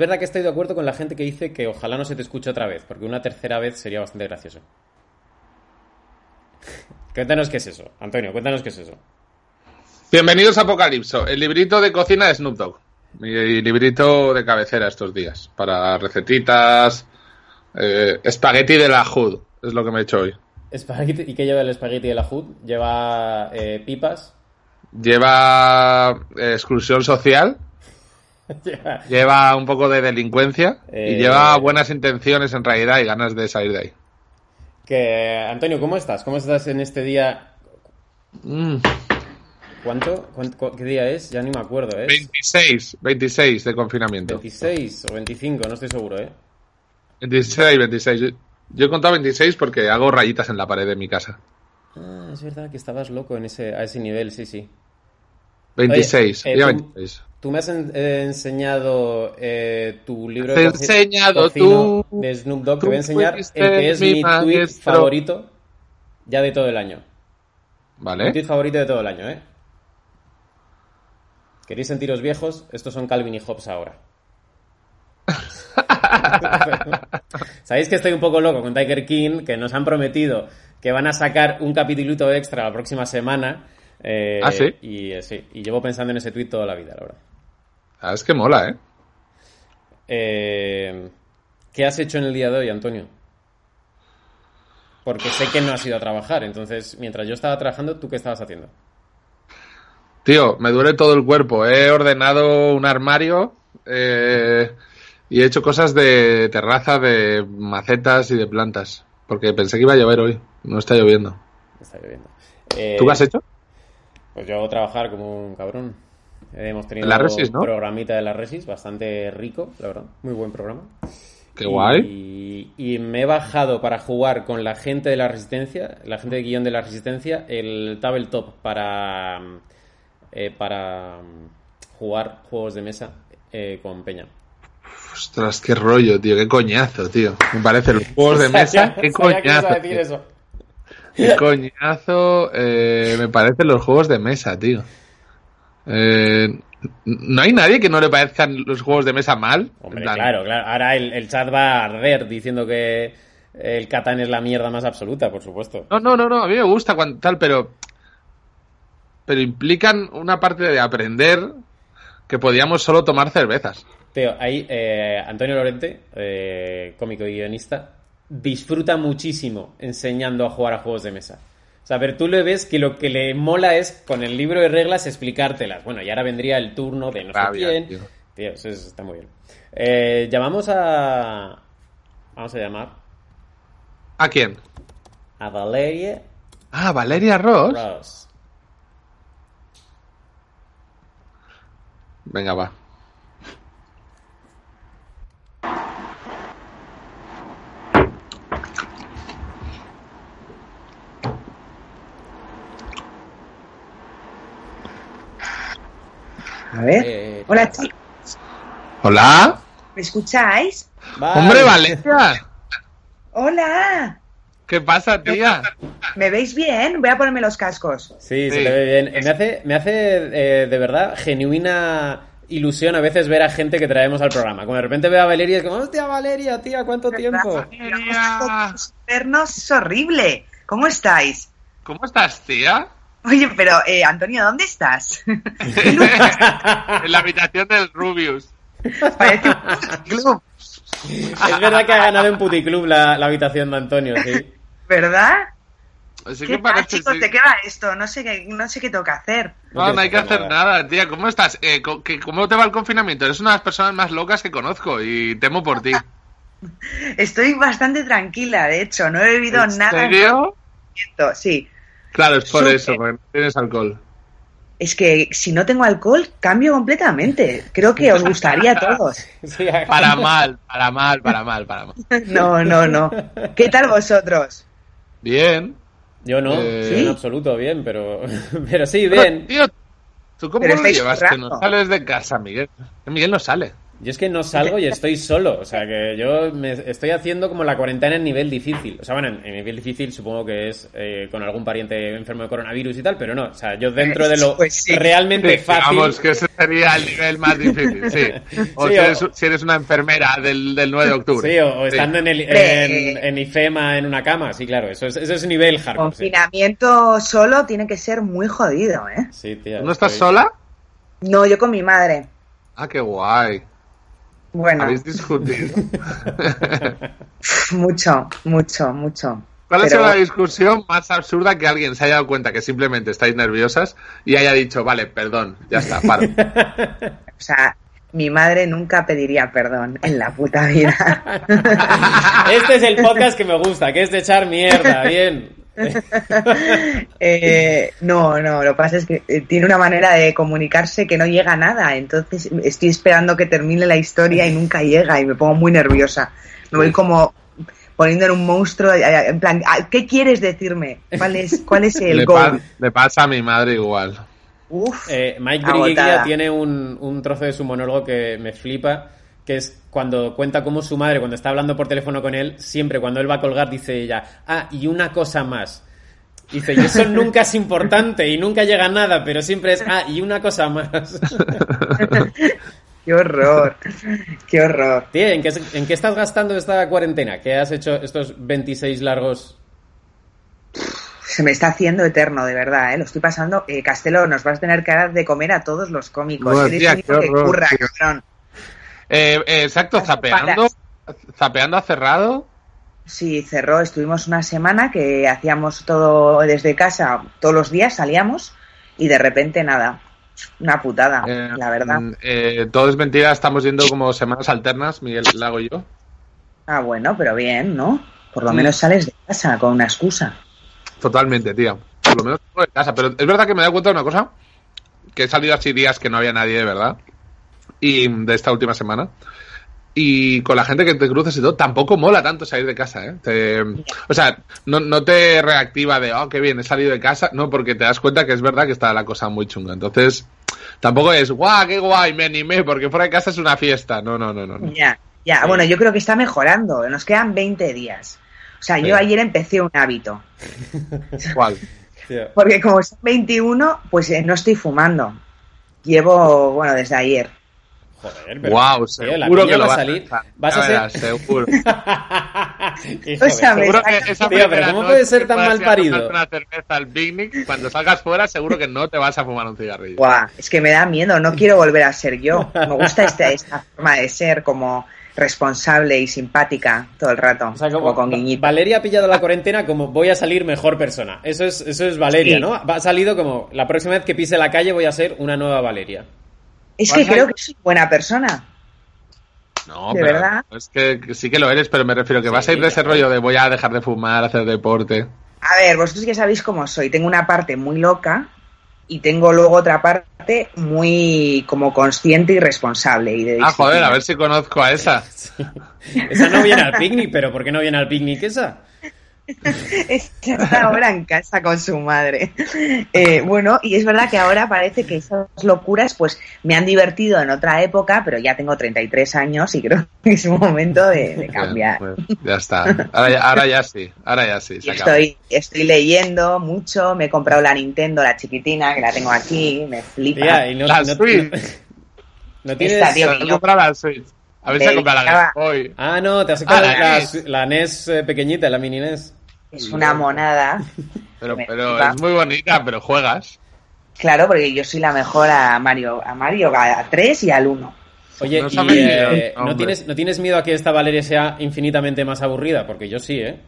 verdad que estoy de acuerdo con la gente que dice que ojalá no se te escuche otra vez, porque una tercera vez sería bastante gracioso. cuéntanos qué es eso, Antonio, cuéntanos qué es eso. Bienvenidos a Apocalipso, el librito de cocina de Snoop Dogg. Mi librito de cabecera estos días, para recetitas, eh, espagueti de la Hood, es lo que me he hecho hoy. Espagueti- ¿Y qué lleva el espagueti de la HUD? ¿Lleva eh, pipas? Lleva eh, exclusión social, Lleva- lleva un poco de delincuencia Eh, y lleva buenas intenciones en realidad y ganas de salir de ahí. que, Antonio, ¿cómo estás? ¿Cómo estás en este día? Mm, ¿Cuánto? ¿Cuánto- cu- ¿Qué día es? Ya ni me acuerdo, ¿eh? 26, 26 de confinamiento. 26 o 25, no estoy seguro, ¿eh? 26, 26. Yo, yo he contado 26 porque hago rayitas en la pared de mi casa. Ah, es verdad que estabas loco en ese, a ese nivel, sí, sí. 26, Oye, eh, día tú- 26. Tú me has en- eh, enseñado eh, tu libro coci- enseñado tú. de Snoop Dogg. Te voy a enseñar el que es mi mi tweet favorito ya de todo el año. Mi ¿Vale? tweet favorito de todo el año, ¿eh? ¿Queréis sentiros viejos? Estos son Calvin y Hobbes ahora. Sabéis que estoy un poco loco con Tiger King, que nos han prometido que van a sacar un capitulito extra la próxima semana. Eh, ¿Ah, sí? Y, eh, sí, y llevo pensando en ese tweet toda la vida, la verdad. Ah, es que mola, ¿eh? Eh, ¿Qué has hecho en el día de hoy, Antonio? Porque sé que no has ido a trabajar, entonces mientras yo estaba trabajando, ¿tú qué estabas haciendo? Tío, me duele todo el cuerpo. He ordenado un armario eh, y he hecho cosas de terraza, de macetas y de plantas. Porque pensé que iba a llover hoy. No está lloviendo. Está lloviendo. Eh, ¿Tú qué has hecho? Pues yo hago trabajar como un cabrón. Hemos tenido La Resis, ¿no? un programita de la Resis, bastante rico, la verdad. Muy buen programa. Qué guay. Y, me he bajado para jugar con la gente de la Resistencia, la gente de guion de la Resistencia, el Tabletop para, eh, para jugar juegos de mesa eh, con Peña. Ostras, qué rollo, tío. Qué coñazo, tío. Me parece los juegos de mesa. Qué coñazo. decir eso. Qué coñazo. eh, me parecen los juegos de mesa, tío. Eh, no hay nadie que no le parezcan los juegos de mesa mal. Hombre, claro, claro. Ahora el, el chat va a arder diciendo que el Catán es la mierda más absoluta, por supuesto. No, no, no, no, a mí me gusta cuando tal, pero. Pero implican una parte de aprender que podíamos solo tomar cervezas. Teo, ahí eh, Antonio Lorente, eh, cómico y guionista, disfruta muchísimo enseñando a jugar a juegos de mesa. O sea, pero tú le ves que lo que le mola es con el libro de reglas explicártelas. Bueno, y ahora vendría el turno de no sé quién. tío. Tío, eso es- está muy bien. Eh, llamamos a. Vamos a llamar ¿A quién? a Valeria Ah, Valeria Ross. Ross. Venga, va. A ver. Eh, Hola, chicos. Hola. ¿Me escucháis? Hombre, Valeria. Hola. ¿Qué pasa, tía? ¿Me veis bien? Voy a ponerme los cascos. Sí, se te ve bien. Eh, Me hace, me hace eh, de verdad genuina ilusión a veces ver a gente que traemos al programa. Como de repente veo a Valeria y es como, hostia, Valeria, tía, ¿cuánto tiempo? Valeria. Vernos es horrible. ¿Cómo estáis? ¿Cómo estás, tía? Oye, pero, eh, Antonio, ¿dónde estás? en la habitación del Rubius. Parece un club, Es verdad que ha ganado en Puticlub la, la habitación de Antonio, sí. ¿verdad? Así ¿Qué que parece. chicos? sí. ¿De qué va esto? No sé qué, no sé qué tengo que hacer. No, no hay que hacer nada, tía. ¿Cómo estás? Eh, ¿Cómo te va el confinamiento? Eres una de las personas más locas que conozco y temo por ti. Estoy bastante tranquila, de hecho, no he bebido ¿En nada. serio? Sí. Claro, es por eso, porque no tienes alcohol. Es que si no tengo alcohol, cambio completamente. Creo que os gustaría a todos. Para mal, para mal, para mal, para mal. No, no, no. ¿Qué tal vosotros? Bien. Yo no, Eh, en absoluto bien, pero, pero sí, bien. Tío, ¿tú cómo Pero lo llevas que no sales de casa, Miguel? Miguel no sale. Yo es que no salgo y estoy solo, o sea que yo me estoy haciendo como la cuarentena en nivel difícil. O sea, bueno, en, en nivel difícil supongo que es eh, con algún pariente enfermo de coronavirus y tal, pero no, o sea, yo dentro de lo Pues sí. realmente Sí, fácil... Digamos que ese sería el nivel más difícil, sí. O, Sí, si, o- eres, si eres una enfermera del, del 9 de octubre. Sí, o, o Sí. estando en, el, en, en IFEMA en una cama, sí, claro, eso es, eso es nivel hardcore. Sí, Confinamiento solo tiene que ser muy jodido, ¿eh? Sí, tía, ¿Tú ¿No estás estoy- sola? No, yo con mi madre. Ah, qué guay. Bueno, Habéis discutido. mucho, mucho, mucho. ¿Cuál ha sido la discusión más absurda que alguien se haya dado cuenta que simplemente estáis nerviosas y haya dicho, vale, perdón, ya está, paro? O sea, mi madre nunca pediría perdón en la puta vida. Este es el podcast que me gusta, que es de echar mierda, bien. Eh, no, no, lo que pasa es que eh, tiene una manera de comunicarse que no llega a nada. Entonces estoy esperando que termine la historia y nunca llega y me pongo muy nerviosa. Me voy como poniendo en un monstruo, eh, en plan, "Ah, ¿qué quieres decirme? ¿Cuál es, cuál es el le, goal? pa- le pasa a mi madre igual. Uf, Eh, Mike tiene un, un trozo de su monólogo que me flipa, que es cuando cuenta cómo su madre, cuando está hablando por teléfono con él, siempre cuando él va a colgar, dice ella, ah, y una cosa más. Dice, y eso nunca es importante y nunca llega a nada, pero siempre es, ah, y una cosa más. qué horror, qué horror. Tío, ¿en qué, ¿en qué estás gastando esta cuarentena? ¿Qué has hecho estos 26 largos? Se me está haciendo eterno, de verdad, ¿eh? Lo estoy pasando. Eh, Castelo, nos vas a tener que dar de comer a todos los cómicos. Eres tía, que horror, curra, tío. cabrón. Eh, eh, exacto, zapeando. Zapeando ha cerrado. Sí, cerró. Estuvimos una semana que hacíamos todo desde casa, todos los días salíamos y de repente nada. Una putada, Eh, la verdad. mm, eh, todo es mentira, estamos yendo como semanas alternas, Miguel Lago y yo. Ah, bueno, pero bien, ¿no? Por lo Mm. menos sales de casa con una excusa. Totalmente, tío. Por lo menos salgo de casa. Pero es verdad que me he dado cuenta de una cosa. Que he salido así días que no había nadie de verdad. Y de esta última semana. Y con la gente que te cruces y todo, tampoco mola tanto salir de casa, ¿eh? Te- o sea, no, no te reactiva de, oh, qué bien, he salido de casa. No, porque te das cuenta que es verdad que está la cosa muy chunga. Entonces, tampoco es, guau, qué guay, me animé, porque fuera de casa es una fiesta. No, no, no, no. no. Ya, ya. Bueno, yo creo que está mejorando. Nos quedan 20 días. O sea, yo ayer empecé un hábito. ¿Cuál? Porque como son 21, pues eh, no estoy fumando. Llevo, bueno, desde ayer. Joder, pero... Wow, tío, la seguro que lo va a salir. Vas Ya a ser... seguro. Hijo O sea, me Seguro que esa Tío, pero ¿cómo puede ser tan mal a parido? una cerveza al picnic, cuando salgas fuera, seguro que no te vas a fumar un cigarrillo. Buah, es que me da miedo, no quiero volver a ser yo. Me gusta esta, esta forma de ser como responsable y simpática todo el rato, O sea, como como con guiñito. Valeria ha pillado la cuarentena como voy a salir mejor persona. Eso es, eso es Valeria, Sí. ¿no? Ha salido como la próxima vez que pise la calle voy a ser una nueva Valeria. Es que creo que soy buena persona. No, ¿De pero verdad? es que, que sí que lo eres, pero me refiero que Sí, vas a ir de ese rollo de voy a dejar de fumar, hacer deporte. A ver, vosotros ya sabéis cómo soy. Tengo una parte muy loca y tengo luego otra parte muy como consciente y responsable. Y de Ah, joder, a ver si conozco a esa. Esa no viene al picnic, pero ¿por qué no viene al picnic esa? Está ahora en casa con su madre. Eh, bueno, y es verdad que ahora parece que esas locuras pues me han divertido en otra época, pero ya tengo 33 años y creo que es un momento de, de cambiar. Bueno, ya está. Ahora ya, ahora ya sí, ahora ya sí. Se acabó. estoy, estoy leyendo mucho, me he comprado la Nintendo, la chiquitina, que la tengo aquí, me flipa. Y no, La no- Switch. no tienes... Esta, tío. Comprado la Switch. A ver si ha comprado la Game. Boy. Ah, no, te has sacado Ah, la la, NES. la NES eh, pequeñita, la mini NES. Es una monada. Pero, pero flipa. es muy bonita, pero juegas. Claro, porque yo soy la mejor a Mario, a Mario, a 3 y al 1. Oye, No y, eh, ¿no, tienes, ¿no tienes miedo a que esta Valeria sea infinitamente más aburrida? Porque yo sí, ¿eh?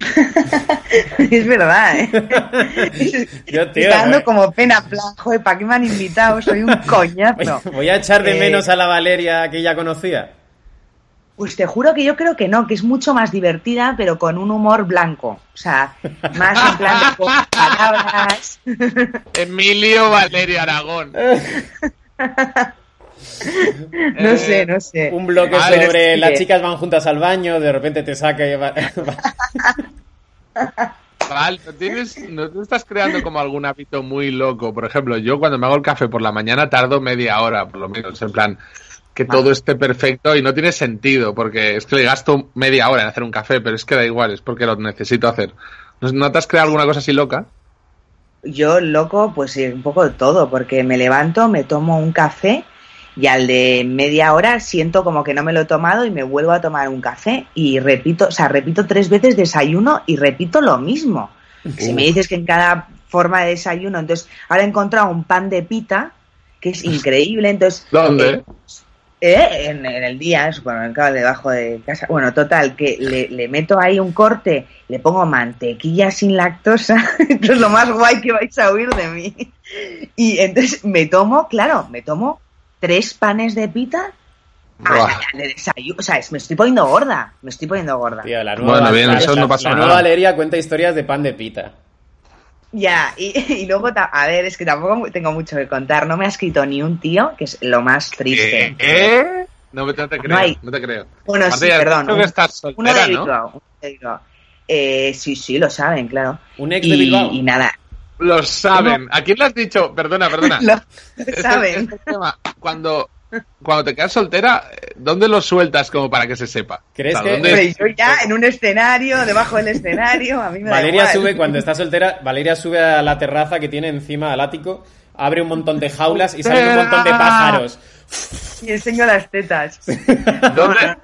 es verdad, ¿eh? Yo, tío, Está dando voy- como pena, en plan, joder, ¿para qué me han invitado? Soy un coñazo. Voy a echar de Eh, menos a la Valeria que ya conocía. Pues te juro que yo creo que no, que es mucho más divertida, pero con un humor blanco. O sea, más en plan de pocas palabras. Emilio Valerio Aragón. No sé, no sé. Un bloque Madre sobre las chicas van juntas al baño, de repente te saca y va- Val, ¿no, tienes, ¿no te estás creando como algún hábito muy loco? Por ejemplo, yo cuando me hago el café por la mañana tardo media hora, por lo menos, en plan, que todo esté perfecto y no tiene sentido, porque es que le gasto media hora en hacer un café, pero es que da igual, es porque lo necesito hacer. ¿No, te has creado alguna cosa así loca? Yo, loco, pues sí, un poco de todo, porque me levanto, me tomo un café y al de media hora siento como que no me lo he tomado y me vuelvo a tomar un café y repito, o sea, repito tres veces desayuno y repito lo mismo. Si me dices que en cada forma de desayuno, entonces ahora he encontrado un pan de pita que es increíble, entonces... ¿Dónde? eh, eh, en, en el día, en el supermercado debajo de casa. Bueno, total, que le, le meto ahí un corte, le pongo mantequilla sin lactosa, esto es lo más guay que vais a oír de mí. Y entonces me tomo, claro, me tomo tres panes de pita a Buah. la- de desayuno. O sea, me estoy poniendo gorda, me estoy poniendo gorda. Tío, la nueva, Bueno, bien, la- eso la- no pasa la nada. nueva Valeria cuenta historias de pan de pita. Ya, y, y luego, a ver, es que tampoco tengo mucho que contar. No me ha escrito ni un tío, que es lo más triste. ¿Eh? No, me- no te creo, no, hay. te creo. Bueno, Aparte, sí, perdón. un- Uno soltera, de ¿no? Bilbao. uno de Bilbao. Eh, sí, sí, lo saben, claro. Un ex y, de Bilbao. y nada, Lo saben. ¿A quién le has dicho? Perdona, perdona. lo Este- saben. este tema, cuando, cuando te quedas soltera, ¿dónde lo sueltas como para que se sepa? ¿Crees que- ¿dónde- yo ya en un escenario, debajo del escenario, a mí me da Valeria igual. sube, cuando está soltera, Valeria sube a la terraza que tiene encima al ático, abre un montón de jaulas y salen un montón de pájaros. Y enseño las tetas. ¿Dónde,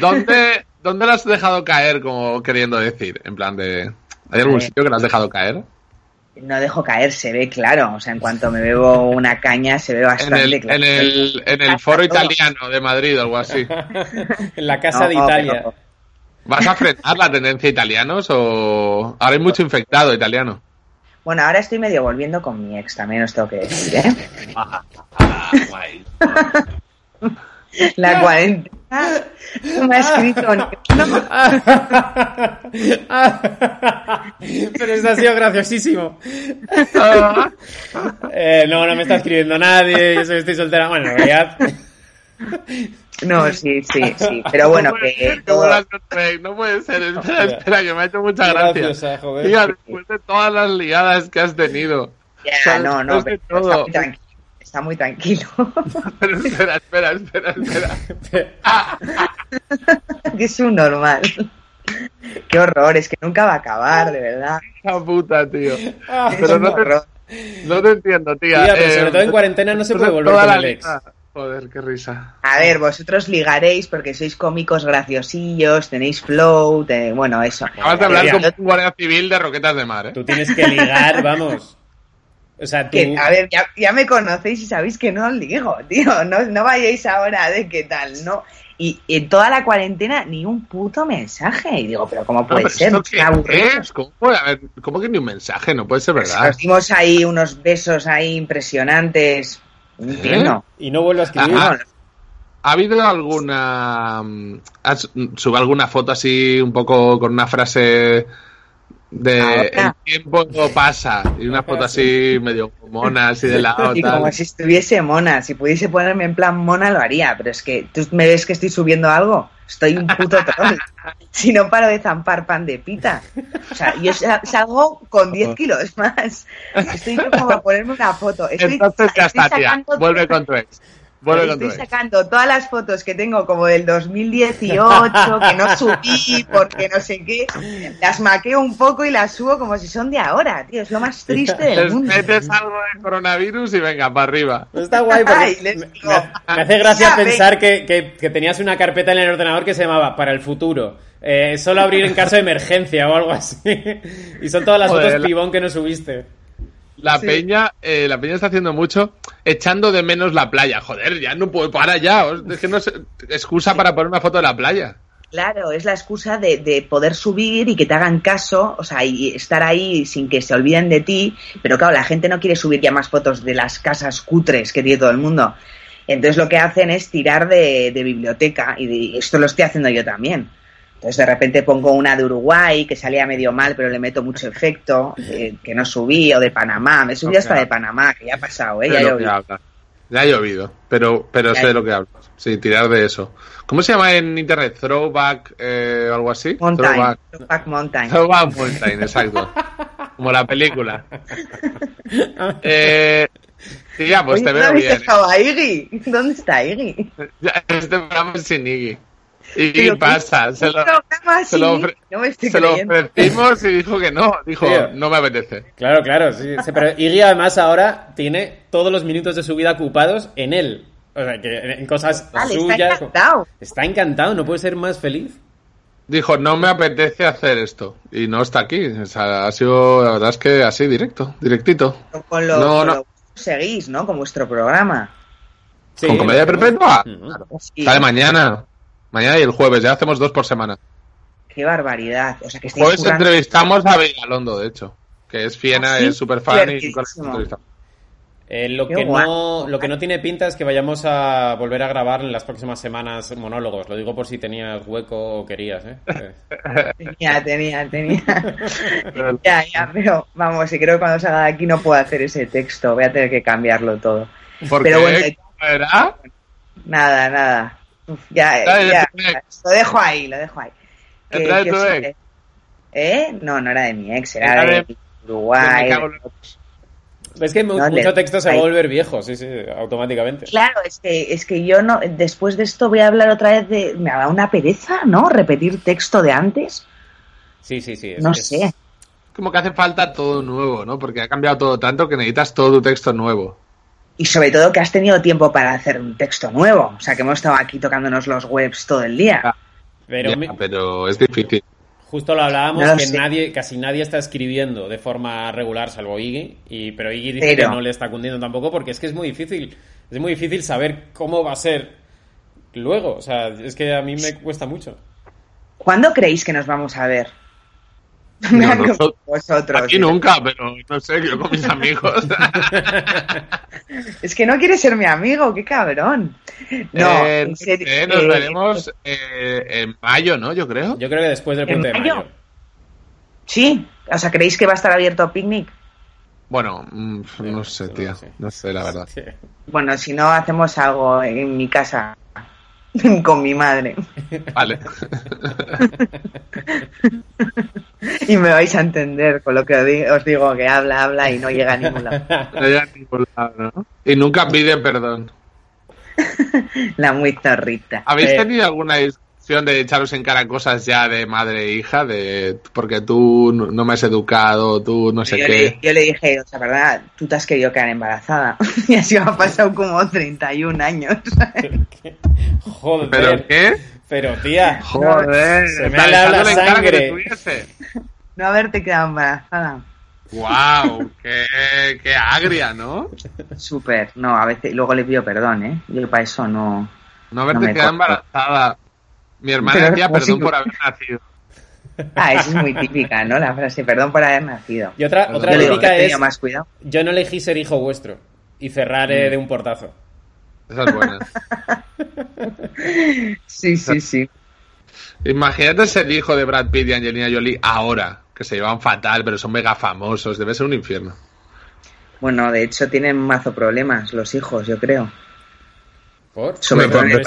dónde, dónde lo has dejado caer, como queriendo decir? En plan de... ¿Hay algún ver. sitio que lo has dejado caer? No dejo caer, se ve claro. O sea, en cuanto me bebo una caña, se ve En bastante el, claro. en el, en el foro italiano de Madrid o algo así. en la casa No, de Italia. pero- ¿Vas a frenar la tendencia italianos o ahora hay mucho infectado italiano? Bueno, ahora estoy medio volviendo con mi ex, también os tengo que decir, ¿eh? La cuarentena no me ha escrito ni uno. Pero eso ha sido graciosísimo. Eh, no, no me está escribiendo nadie, yo soy- estoy soltera. Bueno, en realidad. No, sí, sí, sí. Pero bueno, no puede que ser, todo- no puede ser. Espera, espera, que me ha hecho mucha gracia. Tía, después de todas las ligadas que has tenido. Ya, no, no, está todo. muy tranquilo. Está muy tranquilo. Pero espera, espera, espera, espera. que es un normal. Qué horror, es que nunca va a acabar, de verdad. La puta, tío. Es Pero no te, horror. no te entiendo, tía. Tía, pero Eh, sobre todo en cuarentena no se puede volver toda con la el ex. ligada. Joder, qué risa. A ver, vosotros ligaréis porque sois cómicos graciosillos, tenéis flow, te- bueno, eso. Acabas de hablar como un guardia civil de Roquetas de Mar, ¿eh? Tú tienes que ligar, vamos. O sea, tú. Que, a ver, ya, ya me conocéis y sabéis que no os ligo, tío. No, no vayáis ahora de qué tal, ¿no? Y en toda la cuarentena ni un puto mensaje. Y digo, pero ¿cómo No, puede pero ser? ¿esto Qué qué aburrido. es? ¿Cómo, puede haber- cómo que ni un mensaje? No puede ser verdad. Nos dimos ahí unos besos ahí impresionantes. No entiendo. Y no vuelvo a escribir. Ah, ¿Ha habido alguna... mm, has- sube alguna foto así un poco con una frase de Ahora. el tiempo pasa y una foto así medio mona así de lado Y tal. como si estuviese mona, si pudiese ponerme en plan mona lo haría, pero es que tú me ves que estoy subiendo algo, estoy un puto troll. si no paro de zampar pan de pita. O sea, yo sa- salgo con 10 kilos más. Estoy como a ponerme una foto. Estoy, Entonces ya está, tía. Vuelve con tu ex. Tu Estoy sacando todas las fotos que tengo como del 2018, que no subí porque no sé qué, las maqueo un poco y las subo como si son de ahora, tío, es lo más triste del Les mundo. metes algo de coronavirus y venga, para arriba. Pues está guay porque Ay, les me, digo, me- hace gracia ya, pensar que, que- que tenías una carpeta en el ordenador que se llamaba para el futuro. Eh, solo abrir en caso de emergencia o algo así. y son todas las Joder, fotos la- pibón que no subiste. La Sí. peña, eh, la peña está haciendo mucho, echando de menos la playa. Joder, ya no puedo, para ya. os- Es que no sé, excusa para poner una foto de la playa. Claro, es la excusa de, de poder subir y que te hagan caso, o sea, y estar ahí sin que se olviden de ti, pero claro, la gente no quiere subir ya más fotos de las casas cutres que tiene todo el mundo. Entonces lo que hacen es tirar de, de biblioteca y de- esto lo estoy haciendo yo también. Entonces de repente pongo una de Uruguay que salía medio mal pero le meto mucho efecto, eh, que no subí, o de Panamá, me subí O hasta de Panamá, que ya ha pasado, ¿eh? Ya. Ya ha llovido, pero, pero Ya sé de lo que hablas. Sí, tirar de eso. ¿Cómo se llama en internet? Throwback, eh, algo así. Mountain, Throwback. Throwback Mountain. Throwback Mountain, exacto. Como la película. Eh, sí, ya, pues Oye, te ¿no veo bien. dejado a Iggy? ¿Dónde está Iggy? Ya, Este programa es sin Iggy. ¿Y qué Pero ¿qué- pasa? Se ¿qué lo, programa se lo sin ofre- Iggy? No me estoy se lo creyendo. ofrecimos y dijo que no. Dijo, Tío. no me apetece. Claro, claro, sí. sí, Pero Iggy además ahora tiene todos los minutos de su vida ocupados en él. O sea, que en cosas Vale, está suyas. encantado. Está encantado, no puede ser más feliz. Dijo, no me apetece hacer esto. Y no está aquí. O sea, ha sido, la verdad es que así, directo, directito. Con lo, No, con no. lo que seguís, ¿no? Con vuestro programa. Sí, ¿Con comedia perpetua? Claro. Sí. Sale mañana. Mañana y el jueves, ya hacemos dos por semana. Qué barbaridad. O sea, que Jueves entrevistamos a Vigalondo, de hecho. Que es Fiena, ¿Ah, sí? es súper fan y entrevistamos. Eh, lo, Qué que no, lo que no tiene pinta es que vayamos a volver a grabar en las próximas semanas monólogos. Lo digo por si tenías hueco o querías, ¿eh? Eh, Tenía, tenía, tenía. ya, ya, pero vamos, y creo que cuando salga de aquí no puedo hacer ese texto. Voy a tener que cambiarlo todo. ¿Por Pero qué? bueno, ¿Cómo era? Nada, nada. Ya, ya, lo dejo ahí, lo dejo ahí. Que- de que tu ex. ¿Eh? No, no era de mi ex, era, Era de, de- Uruguay. Es que No, le- mucho texto se va a volver viejo, sí, sí, automáticamente. Claro, es que, es que yo no, después de esto voy a hablar otra vez de, me da una pereza, ¿no? Repetir texto de antes, Sí, sí, sí. es- no es- sé. Como que hace falta todo nuevo, ¿no? Porque ha cambiado todo tanto que necesitas todo tu texto nuevo. Y sobre todo que has tenido tiempo para hacer un texto nuevo, o sea que hemos estado aquí tocándonos los webs todo el día. Ah. Pero Ya, mi- pero es difícil. justo lo hablábamos No lo que sé. nadie, casi nadie está escribiendo de forma regular, salvo Iggy. Y, pero Iggy dice Pero- que no le está cundiendo tampoco porque es que es muy difícil. Es muy difícil saber cómo va a ser luego. O sea, es que a mí me cuesta mucho. ¿Cuándo creéis que nos vamos a ver? No, nosotros- Vosotros. Aquí nunca, pero no sé, yo con mis amigos. Es que no quiere ser mi amigo, qué cabrón. No, Eh, en serio, eh, nos eh, veremos eh, en mayo, ¿no? Yo creo. Yo creo que después del ¿En puente de mayo? mayo. Sí, o sea, ¿creéis que va a estar abierto picnic? Bueno, mm, no sé, eso no sé. La verdad. Bueno, si no, hacemos algo en mi casa con mi madre. Vale. Y me vais a entender con lo que os di- os digo, que habla, habla y no llega a ningún lado. No llega a ningún lado, ¿no? Y nunca pide perdón. La muy zorrita. ¿Habéis Eh, tenido alguna discusión de echaros en cara cosas ya de madre e hija? De porque tú no me has educado, tú no sé yo, qué. le, yo le dije, o sea, verdad, tú te has querido quedar embarazada. y así me ha pasado como 31 años. Joder. ¿Pero qué? Pero, tía. Joder, Se me ha la echándole en cara que sangre. te tuviese. no haberte quedado embarazada. ¡Guau! Qué, ¡Qué agria, ¿no? Súper. No, a veces, luego le pido perdón, ¿eh? Yo para eso no. No haberte No quedado corto. embarazada. Mi hermana Pero decía perdón por haber nacido. Ah, esa es muy típica, ¿no? La frase, perdón por haber nacido. Y otra, otra Yo digo, típica es: más cuidado. Yo no elegí ser hijo vuestro. Y cerrar Mm. de un portazo. Esa es buena. Sí, sí, sí. Imagínate ser hijo de Brad Pitt y Angelina Jolie ahora, que se llevan fatal, pero son mega famosos. Debe ser un infierno. Bueno, de hecho tienen mazo problemas los hijos, yo creo. ¿Por? Sobre todo en el.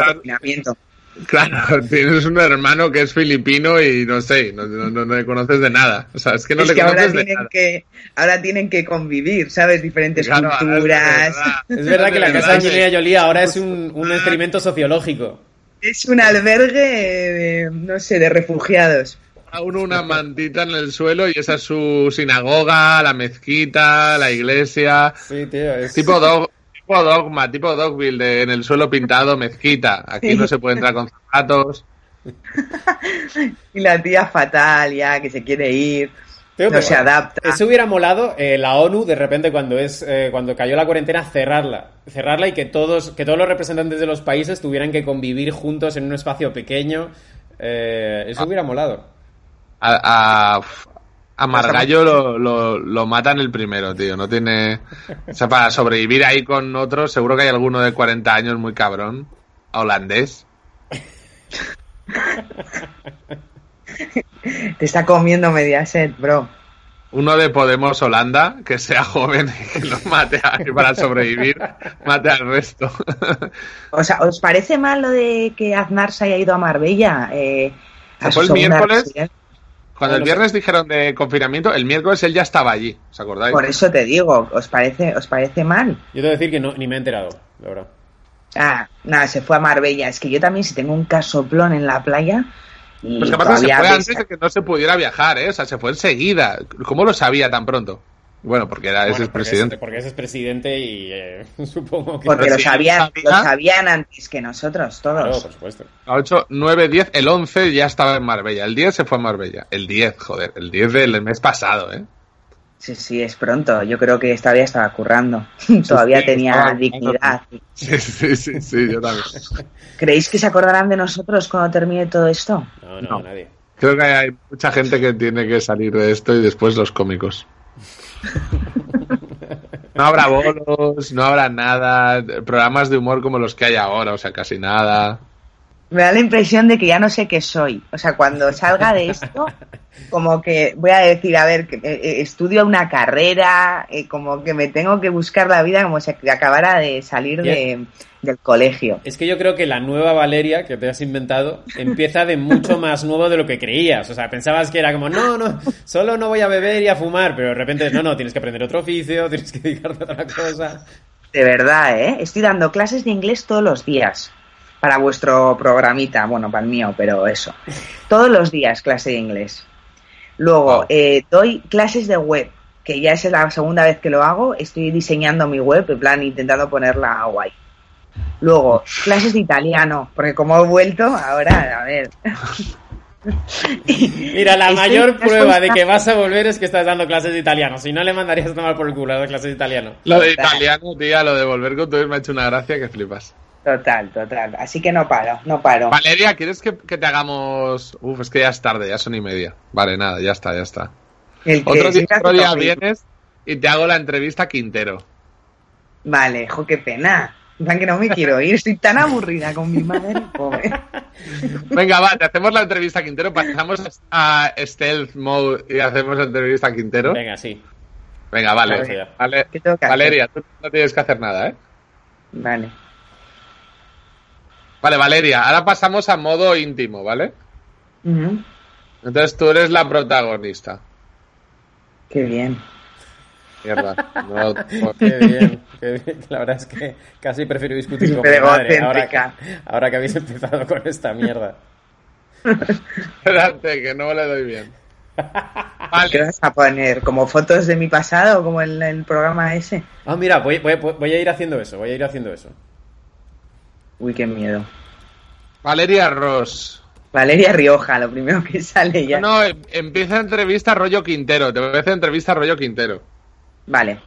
Claro, tienes un hermano que es filipino y no sé, no, no, no- no le conoces de nada. O sea, es que no es le que ahora conoces de tienen nada. que, ahora tienen que convivir, ¿sabes? Diferentes Claro, ahora es de culturas. verdad. Es verdad que la De casa de Angelina Jolie ahora es un, un experimento sociológico. Es un albergue, de, no sé, de refugiados. a uno una mantita en el suelo y esa es su sinagoga, la mezquita, la iglesia. Sí, tío. Es... Tipo, dog- tipo dogma, tipo dogville, de, en el suelo pintado, mezquita. Aquí no se puede entrar con zapatos. Y la tía fatal ya, que se quiere ir, no pero se adapta. Eso hubiera molado eh, la ONU de repente cuando es eh, cuando cayó la cuarentena cerrarla, cerrarla y que todos que todos los representantes de los países tuvieran que convivir juntos en un espacio pequeño. Eh, eso hubiera molado. A, a- A Margallo lo, lo, lo matan el primero, tío. No tiene. O sea, para sobrevivir ahí con otros, seguro que hay alguno de 40 años muy cabrón. Holandés. Te está comiendo Mediaset, bro. Uno de Podemos Holanda, que sea joven y que lo mate a- para sobrevivir, mate al resto. O sea, ¿os parece mal lo de que Aznar se haya ido a Marbella? Eh, a ¿Se su fue el miércoles? residencia? Cuando el viernes dijeron de confinamiento, el miércoles él ya estaba allí, ¿os acordáis? Por eso te digo, ¿os parece, ¿os parece mal? Yo que decir que no, ni me he enterado, la verdad. Ah, nada, se fue a Marbella. Es que yo también, si tengo un casoplón en la playa. Y Pues que se fue antes de que no se pudiera viajar, ¿eh? O sea, se fue enseguida. ¿Cómo lo sabía tan pronto? Bueno, porque era ese Bueno, es porque presidente. Porque ese es presidente y eh, supongo que... Porque lo sabían, sabía- lo sabían antes que nosotros, todos. Claro, por supuesto. A 8, 9, 10, el 11 ya estaba en Marbella. El 10 se fue a Marbella. El 10, joder, el 10 del mes pasado, ¿eh? Sí, sí, es pronto. Yo creo que todavía estaba currando. todavía sí, tenía dignidad. Sí, sí, sí, sí, yo también. ¿Creéis que se acordarán de nosotros cuando termine todo esto? No, no, No. nadie. Creo que hay mucha gente que tiene que salir de esto y después los cómicos. No habrá bolos, no habrá nada, programas de humor como los que hay ahora, o sea, casi nada. Me da la impresión de que ya no sé qué soy. O sea, cuando salga de esto, como que voy a decir, a ver, que, eh, eh, estudio una carrera, eh, como que me tengo que buscar la vida como si acabara de salir de, del colegio. Es que yo creo que la nueva Valeria que te has inventado empieza de mucho más nuevo de lo que creías. O sea, pensabas que era como, no, no, solo no voy a beber y a fumar, pero de repente, no, no, tienes que aprender otro oficio, tienes que dedicarte a otra cosa. De verdad, ¿eh? Estoy dando clases de inglés todos los días. Para vuestro programita, bueno, para el mío, pero eso. Todos los días clase de inglés. Luego, eh, doy clases de web, que ya es la segunda vez que lo hago. Estoy diseñando mi web, en plan, intentando ponerla guay. Luego, clases de italiano, porque como he vuelto, ahora, a ver. Mira, la Estoy mayor prueba de que vas a volver es que estás dando clases de italiano. Si no, le mandarías a tomar por el culo a las clases de italiano. Lo de italiano, tía, lo de volver con tu me ha hecho una gracia que flipas. Total, total. Así que no paro, no paro. Valeria, ¿quieres que, que te hagamos...? Uf, es que ya es tarde, ya son y media. Vale, nada, ya está, ya está. El que Otro día, otro todo vienes y te hago la entrevista a Quintero. Vale, jo, qué pena. Que no me quiero ir, estoy tan aburrida con mi madre, pobre. Venga, va, te hacemos la entrevista a Quintero, pasamos a Stealth Mode y hacemos la entrevista a Quintero. Venga, sí. Venga, vale. Vale. ¿Qué tengo que hacer? Valeria, tú no tienes que hacer nada, ¿eh? Vale. Vale, Valeria, ahora pasamos a modo íntimo, ¿vale? Entonces tú eres la protagonista. Qué bien. Mierda. No, no. Qué bien, qué bien. La verdad es que casi prefiero discutir con mi madre ahora que, egocéntrica. ahora que habéis empezado con esta mierda. Espérate, que no le doy bien. ¿Qué Vale, vas a poner? ¿Como fotos de mi pasado? ¿Como en el programa ese? Ah, mira, voy, voy- voy a ir haciendo eso, voy a ir haciendo eso. Uy, qué miedo. Valeria Ross. Valeria Rioja, lo primero que sale ya. No, no, em- empieza entrevista rollo Quintero. Te voy a hacer entrevista rollo Quintero. Vale,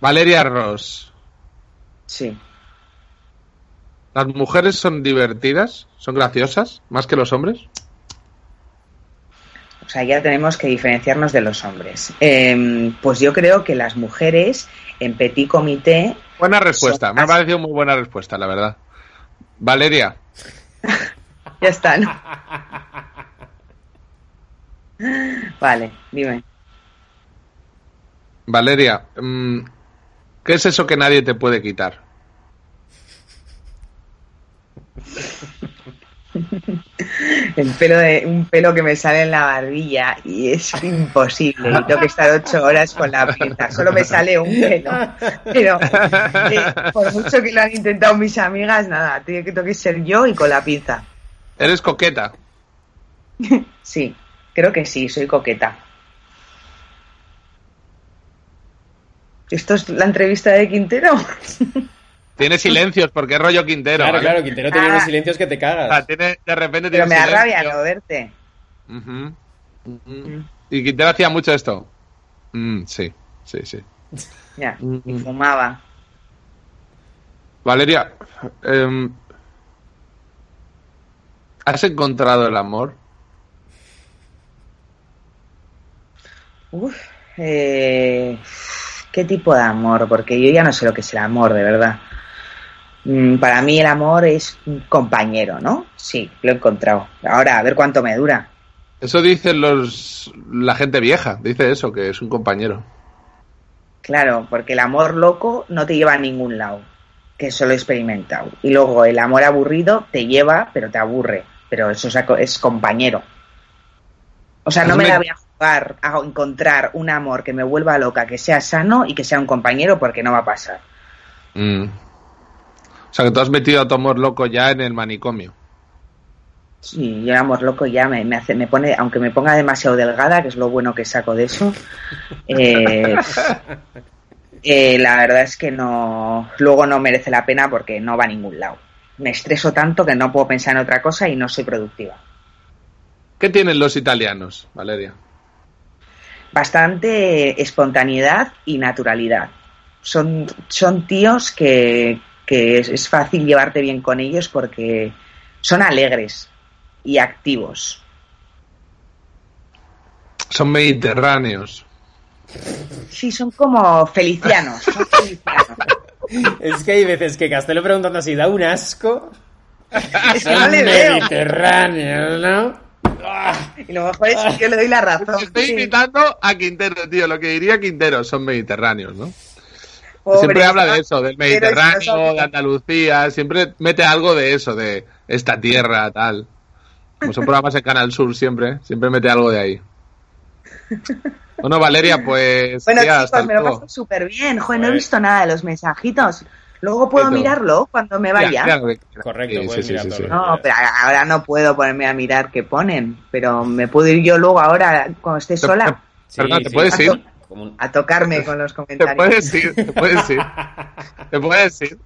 Valeria Ross. sí. ¿Las mujeres son divertidas? ¿Son graciosas? ¿Más que los hombres? O sea, ya tenemos que diferenciarnos de los hombres. Em, pues yo creo que las mujeres en petit comité Buena respuesta. Son Me ha parecido muy buena respuesta, la verdad. Valeria. ya están. Vale, dime. Valeria. mm, ¿Qué es eso que nadie te puede quitar? El pelo de, un pelo que me sale en la barbilla y es imposible. Y tengo que estar ocho horas con la pinza. Solo me sale un pelo. Pero eh, por mucho que lo han intentado mis amigas, nada, tengo que ser yo y con la pinza. Eres coqueta. Sí, creo que sí, soy coqueta. ¿Esto es la entrevista de Quintero? Tiene silencios porque es rollo Quintero. Claro, ¿vale? claro, Quintero tiene Ah. unos silencios que te O sea, cagas. tiene, de repente Pero tiene me da rabia no verte. Ujú. Y Quintero hacía mucho esto. Mm, sí, sí, sí. Ya, y Mm. fumaba. Valeria, em, ¿has encontrado el amor? Uf, eh, ¿qué tipo de amor? Porque yo ya no sé lo que es el amor, de verdad. Mm, Para mí el amor es un compañero, ¿no? Sí, lo he encontrado. Ahora, a ver cuánto me dura. Eso dice los, la gente vieja, dice eso, que es un compañero. Claro, porque el amor loco no te lleva a ningún lado, que eso lo he experimentado. Y luego el amor aburrido te lleva, pero te aburre. Pero eso es, compañero. O sea, no me me- la voy a jugar a encontrar un amor que me vuelva loca, que sea sano y que sea un compañero, porque no va a pasar. Mm. O sea, que tú has metido a tu amor loco ya en el manicomio. Sí, yo el amor loco ya me, me hace, me pone, aunque me ponga demasiado delgada, que es lo bueno que saco de eso, eh, eh, la verdad es que no, luego no merece la pena porque no va a ningún lado. Me estreso tanto que no puedo pensar en otra cosa y no soy productiva. ¿Qué tienen los italianos, Valeria? Bastante espontaneidad y naturalidad. Son, son tíos que, que es, es fácil llevarte bien con ellos porque son alegres y activos. Son mediterráneos. Sí, son como felicianos. Son felicianos. Es que hay veces que Castelo preguntando así da un asco. Es que no le veo. Mediterráneo, ¿no? Y lo mejor es que yo le doy la razón. Estoy Sí, imitando a Quintero, tío. Lo que diría Quintero son mediterráneos, ¿no? pobre, siempre habla de eso, del Mediterráneo, de Andalucía. Siempre mete algo de eso, de esta tierra, tal. Como son programas en Canal Sur siempre, siempre mete algo de ahí. Bueno, Valeria, pues. Bueno, tía, hasta chicos, me lo paso súper bien. Joder, no he Joder. visto nada de los mensajitos. Luego puedo mirarlo cuando me vaya. Claro Correcto, Sí, puedes sí, mirar sí, todo sí. lo que No, pero ahora no puedo ponerme a mirar qué ponen. Pero me puedo ir yo luego ahora, cuando esté sola, Perdón, ¿te Sí, puedes ir? Un- a tocarme con los Te comentarios. puedes ir, te puedes ir. Te puedes ir.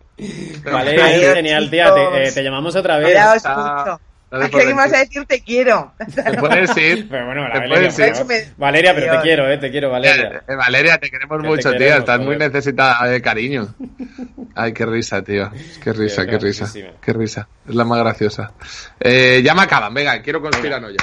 Vale, genial, tía. Te, eh, te llamamos otra vez. Ahora os Está- escucho. Dale ¿A por qué me vas a decir. decir te quiero? Te puedes ir. Pero bueno, Te Valeria, puedes ir. por favor. Valeria, pero te quiero, eh, te quiero, Valeria. Eh, Valeria, te queremos Que mucho, queremos, Estás muy necesitada de cariño. Ay, qué risa, tío. Qué risa, Tío, qué risa. Qué risa. Es la más graciosa. Eh, ya me acaban, venga, quiero conspiranoia.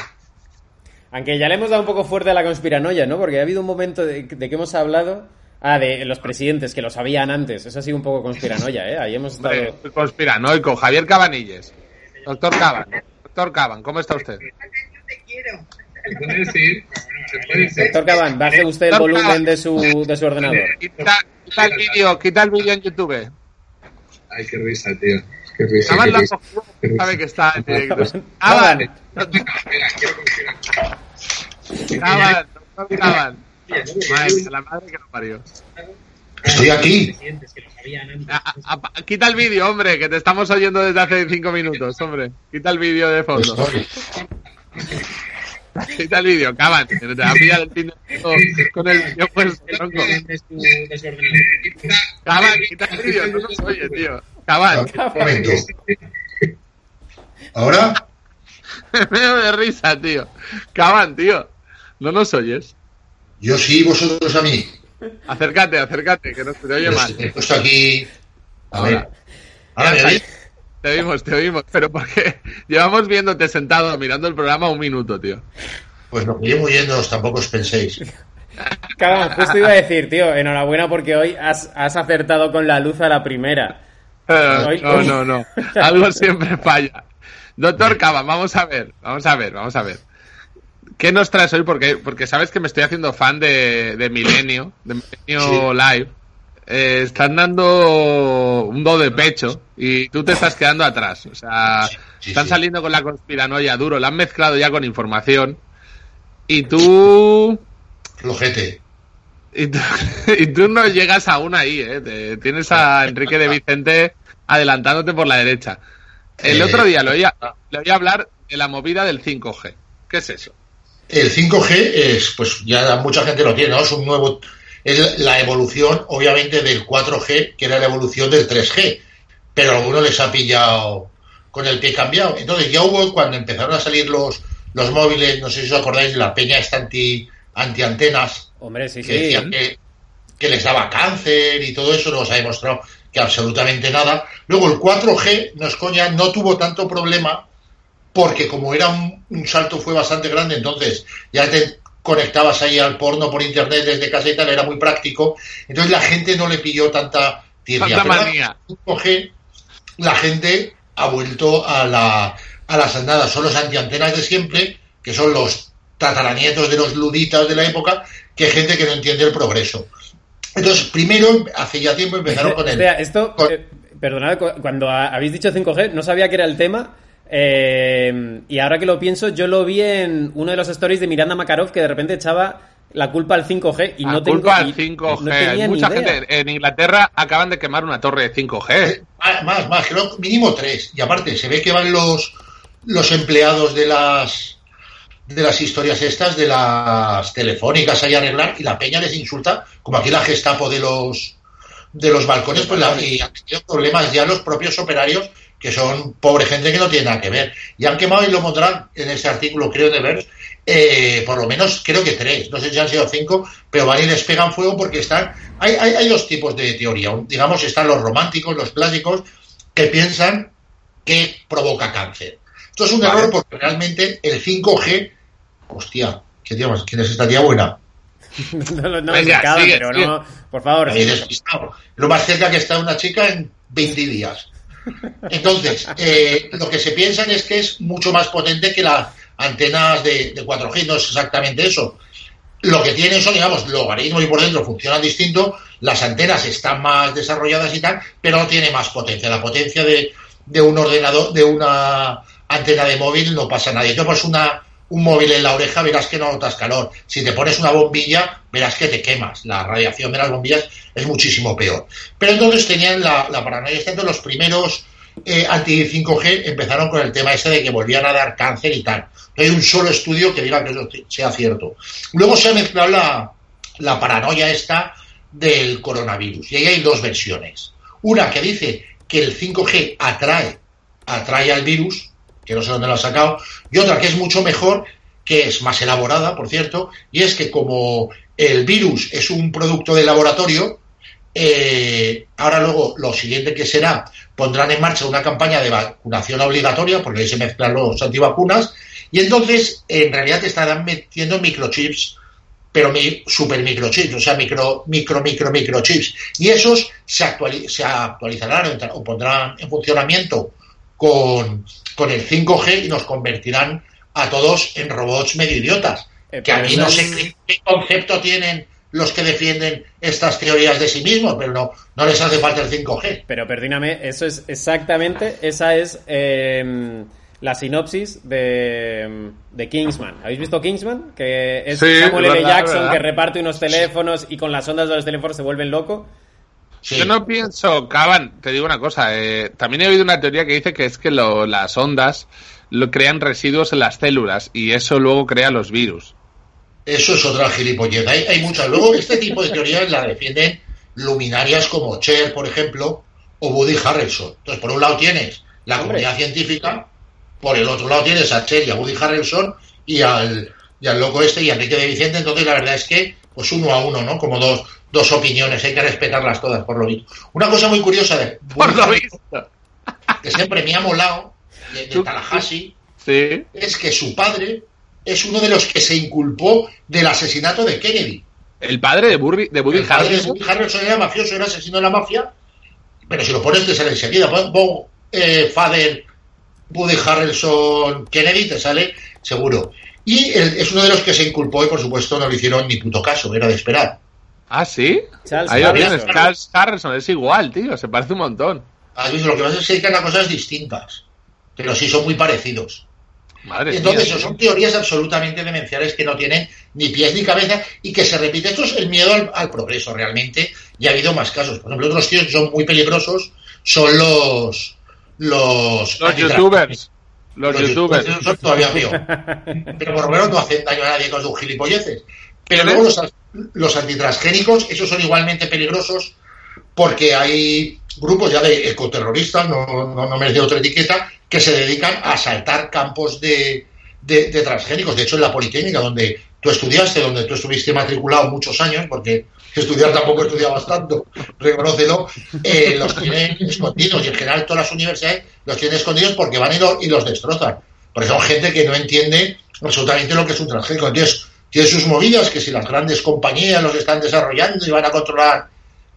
Aunque ya le hemos dado un poco fuerte a la conspiranoia, ¿no? Porque ha habido un momento de, de que hemos hablado. Ah, de los presidentes que lo sabían antes. Eso ha sido un poco conspiranoia, ¿eh? Ahí hemos estado. Hombre, conspiranoico. Javier Cabanilles. Doctor Caban. Doctor Caban, ¿cómo está usted? Doctor Caban, baje usted el Doctor volumen Caban. de su, de su ordenador. Quita, quita el vídeo, quita el vídeo en YouTube. Ay, qué risa, tío. Qué risa. Caban la sabe que está en directo. Caban. Caban, Mira, quiero conspirar. Caban, doctor Caban. Madre mía, la madre que lo parió. Estoy aquí. A- a- a- quita el vídeo, hombre, que te estamos oyendo desde hace cinco minutos, hombre. Quita el vídeo de fondo. Estoy. Quita el vídeo, caban. que Te va a pillar el fin de todo con el vídeo puesto, tronco. Caban, quita el vídeo, no nos oye, tío. Caban, Un momento. ¿Ahora? me veo de risa, tío. Caban, tío. No nos oyes. Yo sí, vosotros a mí. Acércate, acércate, que no se te oye mal. He puesto aquí. Ahora. Ahora me oís. Te oímos, te oímos, pero porque llevamos viéndote sentado mirando el programa un minuto, tío. Pues lo que llevo yéndoos tampoco os penséis. Caban, justo iba a decir, tío, enhorabuena porque hoy has, has acertado con la luz a la primera. Eh, Hoy- no, hoy- no, no. Algo siempre falla. Doctor Caban, vamos a ver, vamos a ver, vamos a ver. ¿Qué nos traes hoy? Porque, porque sabes que me estoy haciendo fan de, de Milenio, de Milenio Live. Eh, están dando un do de pecho y tú te estás quedando atrás. O sea, Sí, sí, están saliendo con la conspiranoia duro, la han mezclado ya con información. Y tú Flojete. y tú, y tú no llegas aún ahí, ¿eh? Te- tienes a Enrique de Vicente adelantándote por la derecha. El Eh, otro día le oí, a- le oí hablar de la movida del 5G. ¿Qué es eso? El 5G es, pues ya mucha gente lo tiene, ¿no? Es un nuevo, es la evolución, obviamente, del 4G, que era la evolución del 3G, pero a algunos les ha pillado con el pie cambiado. Entonces ya hubo, cuando empezaron a salir los, los móviles, no sé si os acordáis, la peña esta anti, antiantenas, Hombre, sí, que sí. decían que, que les daba cáncer y todo eso, nos ha demostrado que absolutamente nada. Luego el 4G, no es coña, no tuvo tanto problema porque como era un, un salto fue bastante grande, entonces ya te- conectabas ahí al porno por internet desde casa y tal, era muy práctico. Entonces la gente no le pilló tanta Pero manía. con 5G, la gente ha vuelto a, la, a las andadas. Son los antiantenas de siempre, que son los tataranietos de los luditas de la época, que gente que no entiende el progreso. Entonces, primero, hace ya tiempo empezaron con el... Espera, esto, con- eh, perdonad, cu- cuando ha- habéis dicho 5G, no sabía que era el tema. Eh, y ahora que lo pienso, yo lo vi en uno de los stories de Miranda Makarov que de repente echaba la culpa al 5G y La no tengo culpa al y- 5G. no tenía Mucha ni idea. gente en Inglaterra acaban de quemar una torre de 5G. Más, más, más, creo mínimo tres. Y aparte, se ve que van los, los empleados de las de las historias estas, de las telefónicas ahí a arreglar, y la peña les insulta, como aquí la gestapo de los de los balcones, pues la, y han tenido problemas ya los propios operarios, que son pobre gente que no tiene nada que ver. Y han quemado y lo pondrán en ese artículo, creo, de Verge, eh, por lo menos creo que tres, no sé si han sido cinco, pero van y les pegan fuego porque están. Hay, hay, hay dos tipos de teoría. Digamos, están los románticos, los clásicos, que piensan que provoca cáncer. Esto es un Vale. error porque realmente el 5G. Hostia, ¿qué tío más? ¿quién es esta tía buena? no, no, no Venga, me acaba, sigue, pero sigue. no, por favor. Ahí. Lo más cerca que está una chica en 20 días. Entonces, eh, lo que se piensan es que es mucho más potente que las antenas de, de 4G. No es exactamente eso. Lo que tienen son, digamos, logaritmos y por dentro funcionan distinto. Las antenas están más desarrolladas y tal, pero no tiene más potencia. La potencia de, de un ordenador, de una antena de móvil no pasa nada. Y te pones una, un móvil en la oreja, verás que no notas calor. Si te pones una bombilla, verás que te quemas. La radiación de las bombillas es muchísimo peor. Pero entonces tenían la, paranoia. Entonces los primeros eh, anti-5G empezaron con el tema ese de que volvían a dar cáncer y tal. No hay un solo estudio que diga que eso sea cierto. Luego se ha mezclado la, la paranoia esta del coronavirus. Y ahí hay dos versiones. Una que dice que el 5G atrae, atrae al virus, que no sé dónde lo ha sacado, y otra que es mucho mejor, que es más elaborada, por cierto, y es que como el virus es un producto de laboratorio, eh, ahora luego lo siguiente que será, pondrán en marcha una campaña de vacunación obligatoria, porque ahí se mezclan los antivacunas, y entonces en realidad te estarán metiendo microchips, pero super microchips, o sea, micro, micro, micro, microchips. Y esos se, actuali- se actualizarán o pondrán en funcionamiento con, con el 5G y nos convertirán a todos en robots medio idiotas. Eh, Que pero aquí eso no sé qué, qué concepto tienen los que defienden estas teorías de sí mismos, pero no, no les hace falta el 5G. Pero perdóname, eso es exactamente, esa es eh, la sinopsis de, de Kingsman. ¿Habéis visto Kingsman? Que es Sí, Samuel L. verdad, Jackson verdad. que reparte unos teléfonos y con las ondas de los teléfonos se vuelven loco. Sí. Yo no pienso, Caban, te digo una cosa, eh, también he oído una teoría que dice que es que lo- las ondas lo crean residuos en las células y eso luego crea los virus. Eso es otra gilipollez. Hay, hay muchas. Luego, este tipo de teorías la defienden luminarias como Cher, por ejemplo, o Woody Harrelson. Entonces, por un lado tienes la Hombre. comunidad científica, por el otro lado tienes a Cher y a Woody Harrelson y al, y al loco este y a Enrique de Vicente. Entonces, la verdad es que, pues uno a uno, ¿no? Como dos, dos opiniones, hay que respetarlas todas, por lo visto. Una cosa muy curiosa de Por lo visto. que siempre me ha molado, de, de Tallahassee, Sí. es que su padre es uno de los que se inculpó del asesinato de Kennedy. El padre de, Burry, de Woody El padre de Harrelson. Woody Harrelson era mafioso, era asesino de la mafia, pero si lo pones te sale enseguida. Pon, eh, Father Woody Harrelson Kennedy, te sale seguro. Y es uno de los que se inculpó y por supuesto no le hicieron ni puto caso, era de esperar. Ah, sí. Charles Ahí lo tienes, Charles Harrison, es igual, tío, se parece un montón. Visto, lo que pasa es que se dedican a cosas distintas, pero sí son muy parecidos. Madre Entonces, mía. eso son teorías absolutamente demenciales que no tienen ni pies ni cabeza y que se repite. Esto es el miedo al, al progreso, realmente. Y ha habido más casos. Por ejemplo, otros tíos que son muy peligrosos son los. Los, Los youtubers. Los, youtubers. son todavía peor. Pero por lo menos no hacen daño a nadie con sus gilipolleces. Pero luego los, los antitransgénicos, esos son igualmente peligrosos porque hay grupos ya de ecoterroristas, no, no, no merece otra etiqueta, que se dedican a asaltar campos de, de, de transgénicos. De hecho, en la Politécnica, donde tú estudiaste, donde tú estuviste matriculado muchos años, porque estudiar tampoco estudiabas tanto, reconócelo, eh, los tienen escondidos y en general todas las universidades los tienen escondidos porque van y, lo- y los destrozan. Porque son gente que no entiende absolutamente lo que es un transgénico. Entonces, tiene sus movidas, que si las grandes compañías los están desarrollando y van a controlar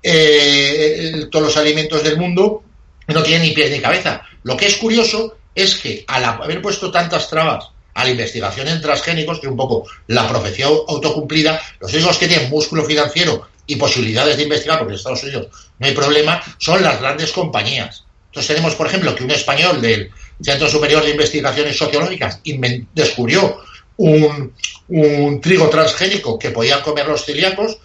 eh, todos los alimentos del mundo, no tiene ni pies ni cabeza. Lo que es curioso es que al haber puesto tantas trabas a la investigación en transgénicos, que es un poco la profecía autocumplida, los únicos que tienen músculo financiero y posibilidades de investigar, porque en Estados Unidos no hay problema, son las grandes compañías. Entonces tenemos, por ejemplo, que un español del Centro Superior de Investigaciones Sociológicas descubrió un, un trigo transgénico que podían comer los celíacos,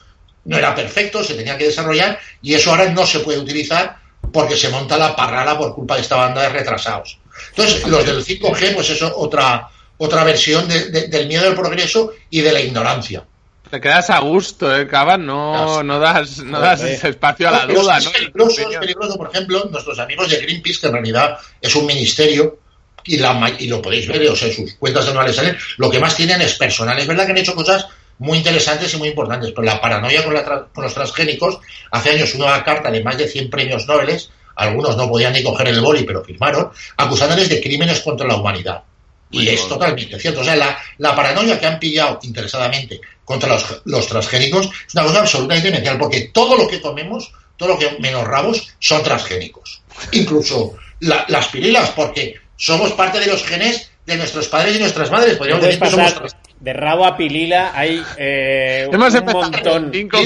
no era perfecto, se tenía que desarrollar y eso ahora no se puede utilizar porque se monta la parrala por culpa de esta banda de retrasados. Entonces, los del 5G, pues eso otra, otra versión del miedo al progreso y de la ignorancia. Te quedas a gusto, ¿eh, Cava? No, no das, no das ese espacio a la duda, es Peligroso, es peligroso, por ejemplo, nuestros amigos de Greenpeace, que en realidad es un ministerio, y, la, y lo podéis ver, o sea, sus cuentas anuales salen, lo que más tienen es personal. Es verdad que han hecho cosas muy interesantes y muy importantes, pero la paranoia con, con los transgénicos, hace años una carta de más de 100 premios Nobel, algunos no podían ni coger el boli, pero firmaron, acusándoles de crímenes contra la humanidad. Y es totalmente cierto. O sea, la, la, paranoia que han pillado interesadamente contra los, los, transgénicos es una cosa absolutamente demencial, porque todo lo que comemos, todo lo que menos rabos, son transgénicos. Incluso las pirilas, porque somos parte de los genes de nuestros padres y nuestras madres. Podríamos decir que somos de rabo a pilila hay eh, hemos un montón. Cinco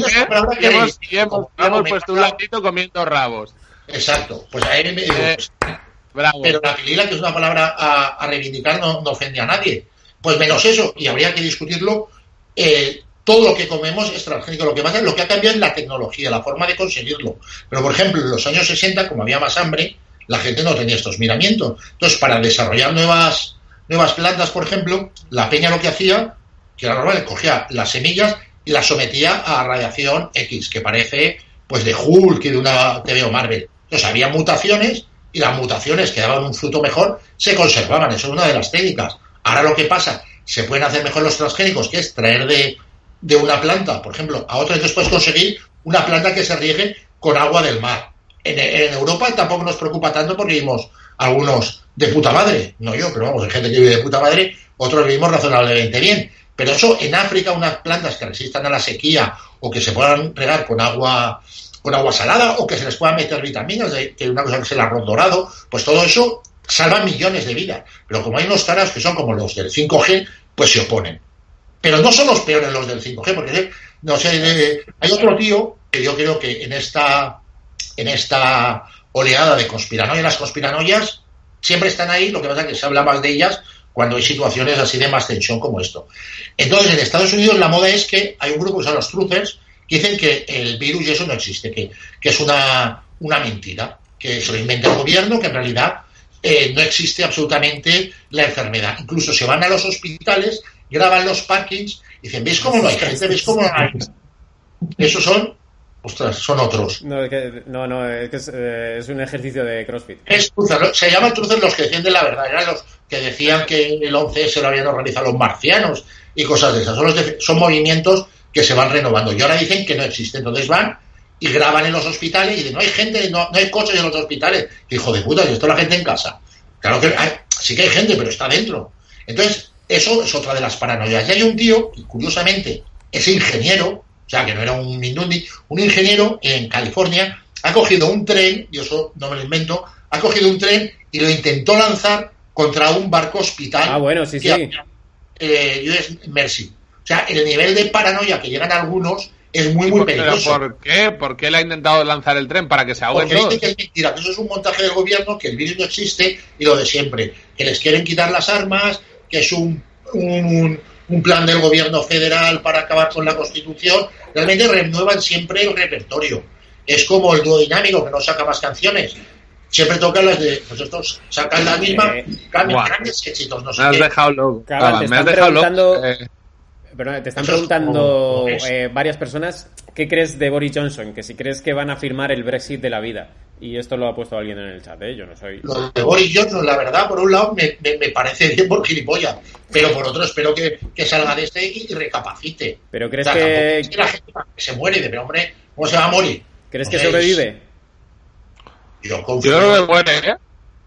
que hemos, hemos, hemos puesto un latito comiendo rabos. Exacto. Pues ahí me, eh, pero la pilila, que es una palabra a, reivindicar, no, ofende a nadie. Pues menos eso, y habría que discutirlo. Eh, todo lo que comemos es transgénico. Lo que pasa es lo que ha cambiado es la tecnología, la forma de conseguirlo. Pero, por ejemplo, en los años 60, como había más hambre, la gente no tenía estos miramientos. Entonces, para desarrollar nuevas, plantas, por ejemplo, la peña lo que hacía, que era normal, cogía las semillas y las sometía a radiación X, que parece pues de Hulk y de una TV o Marvel. Entonces había mutaciones y las mutaciones que daban un fruto mejor se conservaban. Eso es una de las técnicas. Ahora lo que pasa, se pueden hacer mejor los transgénicos, que es traer de, de una planta, por ejemplo, a otra, entonces puedes conseguir una planta que se riegue con agua del mar. En, Europa tampoco nos preocupa tanto porque vimos algunos de puta madre, no yo, pero vamos, hay gente que vive de puta madre, otros vivimos razonablemente bien. Pero eso en África, unas plantas que resistan a la sequía o que se puedan regar con agua con agua salada o que se les pueda meter vitaminas, que es una cosa que es el arroz dorado, pues todo eso salva millones de vidas. Pero como hay unos caras que son como los del 5G, pues se oponen. Pero no son los peores los del 5G, porque no sé, eh, hay otro tío que yo creo que en esta, en esta oleada de conspiranoia, las conspiranoias siempre están ahí, lo que pasa es que se habla más de ellas cuando hay situaciones así de más tensión como esto. Entonces, en Estados Unidos la moda es que hay un grupo que son los truthers, dicen que el virus y eso no existe, que, que es una, una mentira, que se lo inventa el gobierno, que en realidad eh, no existe absolutamente la enfermedad. Incluso se van a los hospitales, graban los parkings y dicen, ¿veis cómo no hay gente? ¿Veis cómo no hay? Esos son, ostras, son otros. No, no, no es, que es, eh, es, un ejercicio de CrossFit. Es se llaman truces los que defienden la verdad, eran los que decían que el 11 se lo habían organizado los marcianos y cosas de esas. Son, los son movimientos que se van renovando. Y ahora dicen que no existe. Entonces van y graban en los hospitales y dicen, no hay gente, no, hay coches en los hospitales. Hijo de puta, y esto la gente en casa. Claro que sí que hay gente, pero está dentro. Entonces, eso es otra de las paranoias. Y hay un tío, que curiosamente es ingeniero, o sea, que no era un Mindundi, un ingeniero en California, ha cogido un tren, y eso no me lo invento, ha cogido un tren y lo intentó lanzar contra un barco hospital. Ah, bueno, sí, sí. eh, US Mercy. O sea, el nivel de paranoia que llegan algunos es muy, muy peligroso. ¿Por qué? ¿Por qué le ha intentado lanzar el tren? ¿Para que se ahogue Porque dice que es mentira, que eso es un montaje del gobierno, que el virus no existe y lo de siempre. Que les quieren quitar las armas, que es un, un, un plan del gobierno federal para acabar con la Constitución. Realmente renuevan siempre el repertorio. Es como el dúo dinámico, que no saca más canciones. Siempre tocan las de. Pues estos sacan la misma, eh, cambian grandes éxitos. No sé me has qué. dejado loco. Cabal, me has dejado loco. Eh, pero te están preguntando eh, varias personas qué crees de Boris Johnson, que si crees que van a firmar el Brexit de la vida. Y esto lo ha puesto alguien en el chat, ¿eh? Yo no soy... Lo de Boris Johnson, la verdad, por un lado me, me, me parece bien por gilipollas, pero por otro espero que, que salga de este y, recapacite. Pero crees O sea, que... es que la gente se muere, de, pero hombre, ¿cómo se va a morir? ¿Crees que sobrevive? Yo confío. Yo creo que es bueno, ¿eh?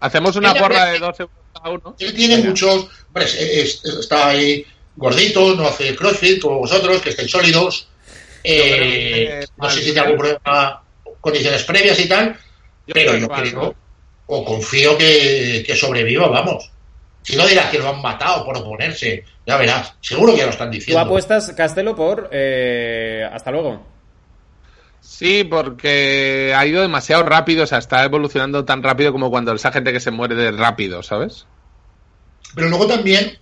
Hacemos una porra de 12 euros cada uno. Él tiene muchos. hombre, es- es- está ahí gorditos, no hace crossfit como vosotros, que estéis sólidos. Eh, no sé si tiene algún problema, condiciones previas y tal, pero yo creo, o confío que, que sobreviva, vamos. Si no dirás que lo han matado por oponerse, ya verás. Seguro que ya lo están ¿Tú diciendo. apuestas, Castelo, por... eh, hasta luego. Sí, porque ha ido demasiado rápido, o sea, está evolucionando tan rápido como cuando esa gente que se muere de rápido, ¿sabes? Pero luego también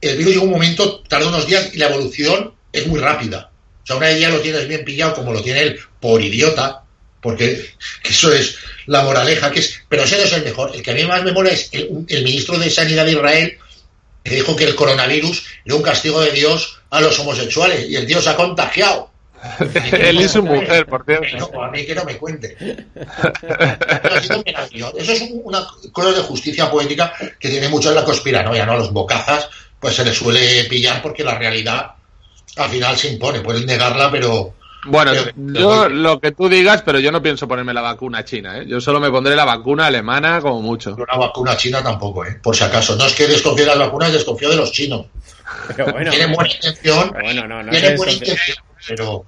el virus llega un momento, tarda unos días y la evolución es muy rápida. O sea, una vez ya lo tienes bien pillado, como lo tiene él, por idiota, porque que eso es la moraleja, que es. Pero ese no es el mejor. El que a mí más me mola es el, el ministro de Sanidad de Israel, que dijo que el coronavirus era un castigo de Dios a los homosexuales, y el se ha contagiado. Él y su mujer, por cierto. no, a mí que no me cuente. Eso es un- una cosa de justicia poética que tiene mucho en la conspiranoia, ¿no? A los bocazas, pues se les suele pillar porque la realidad al final se impone. Pueden negarla, pero. Bueno, pero- yo lo que tú digas, pero yo no pienso ponerme la vacuna china, ¿eh? Yo solo me pondré la vacuna alemana como mucho. Una vacuna china tampoco, ¿eh? Por si acaso. No es que desconfíe de las vacunas, desconfío de los chinos. Pero bueno, tienen buena intención, pero bueno, no, no tienen buena intención, pero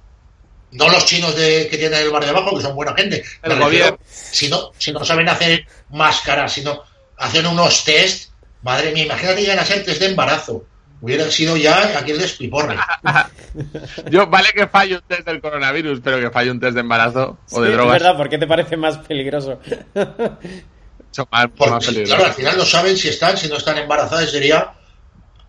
no los chinos de, que tienen el bar de abajo, que son buena gente. El refiero, gobierno. si no, si no saben hacer máscaras, si no hacen unos test, madre mía, imagínate llegan a ser test de embarazo. Hubiera sido ya aquí el despiporre. Yo, vale que falle un test del coronavirus, pero que falle un test de embarazo o de drogas. Es verdad, ¿por qué te parece más peligroso? Son más, Porque, más peligroso. claro, al final no saben si están, si no están embarazadas, sería.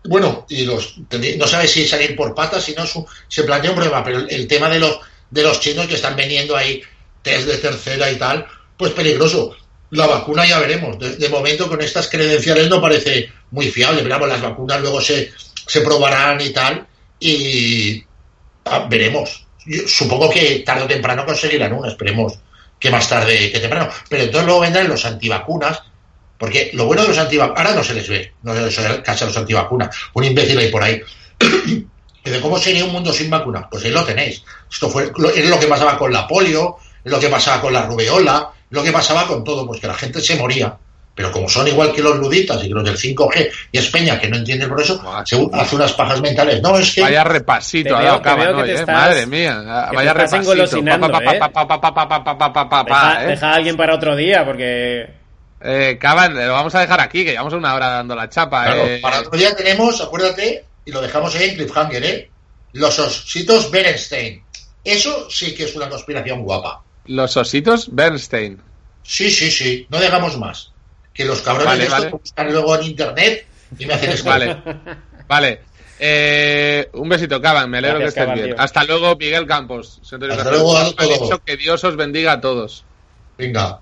Bueno, y los no sabe si salir por patas, si no su- se plantea un problema, pero el, el tema de los de los chinos que están vendiendo ahí test de tercera y tal, pues peligroso. La vacuna ya veremos. De, momento con estas credenciales no parece muy fiable, pero las vacunas luego se, se probarán y tal, y ah, veremos. Supongo que tarde o temprano conseguirán una, esperemos que más tarde que temprano. Pero entonces luego vendrán los antivacunas, porque lo bueno de los antivacunas, ahora no se les ve, no se les ve casi a los antivacunas, un imbécil ahí por ahí. Cómo sería un mundo sin vacunas, pues ahí lo tenéis. Esto fue, es lo que pasaba con la polio, es lo que pasaba con la rubeola, lo que pasaba con todo, pues que la gente se moría. Pero como son igual que los luditas y que los del 5G y es Peña que no entiende por eso, hace unas pajas mentales. No, es que. Vaya repasito, veo, no, estás, madre mía. Vaya repasito. Deja a alguien para otro día, porque. Eh, Caban, lo vamos a dejar aquí, que llevamos una hora dando la chapa. Claro, eh. Para otro día tenemos, acuérdate, y lo dejamos ahí en Cliffhanger, ¿eh? Los ositos Bernstein. Eso sí que es una conspiración guapa. Los ositos Bernstein. Sí, sí, sí, no digamos más. Que los cabrones Vale, de vale. buscan luego en internet y me hacen. Vale, vale. Eh, un besito, Caban, me alegro Gracias, que estés Caban, bien. tío. Hasta luego, Miguel Campos. Hasta luego a todos. que Dios os bendiga a todos. Venga.